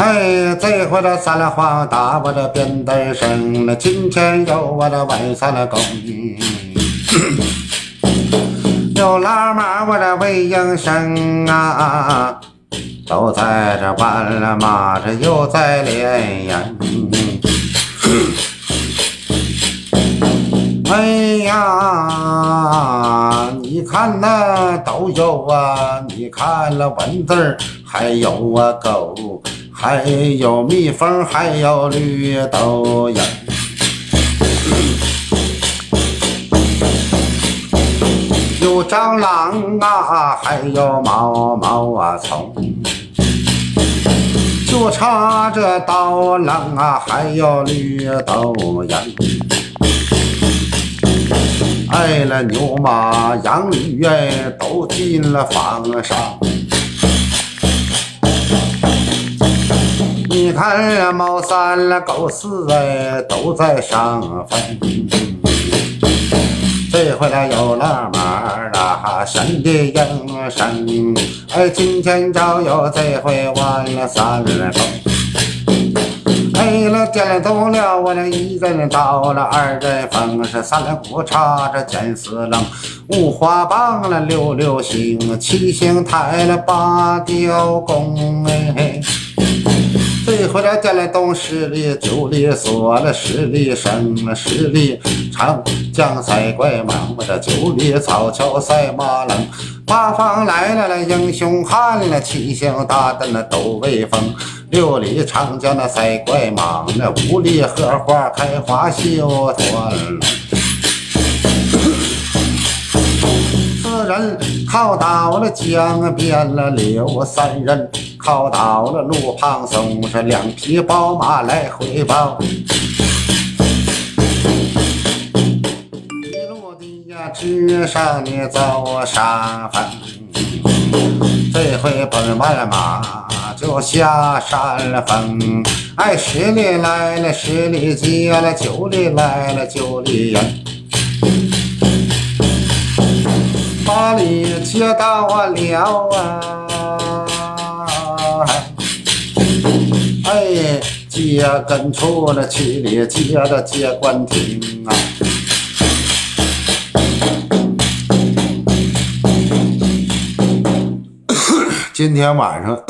哎，这回的三了黄打我的鞭子声了，今天有我的外三了公，有老马我的魏应生啊，都在这玩了马，这又在练呀。哎呀，你看那都有啊，你看那文字还有啊狗，还有蜜蜂，还有绿豆芽。有蟑螂啊，还有毛毛啊虫，就差这刀郎啊，还有绿豆芽。爱了，牛马羊驴哎，都进了房上。你看了猫三了狗四哎，都在上坟。这回来有了马了，神的应神。哎，今天早有这回完了三更。哎了，点了头了，我那一人到了，二人风是三人鼓叉着剑四棱，五花棒了六六星，七星台了八雕弓哎。这回来点了东十里九里锁了十里生了十里长，江赛怪忙我这九里草桥赛马郎，八方来了那英雄汉了，七星大灯那都威风。六里长江那赛怪忙，那五里荷花开花绣团。四人靠到了江边了，刘三人靠到了路旁，送上两匹宝马来回跑。一路的呀，直上你走山峰，这回奔完马。就下山了，风哎，十里来了，十里街了，九里来了，九里人，八里接到了啊，哎，接跟出了去，你接着接官厅啊，今天晚上。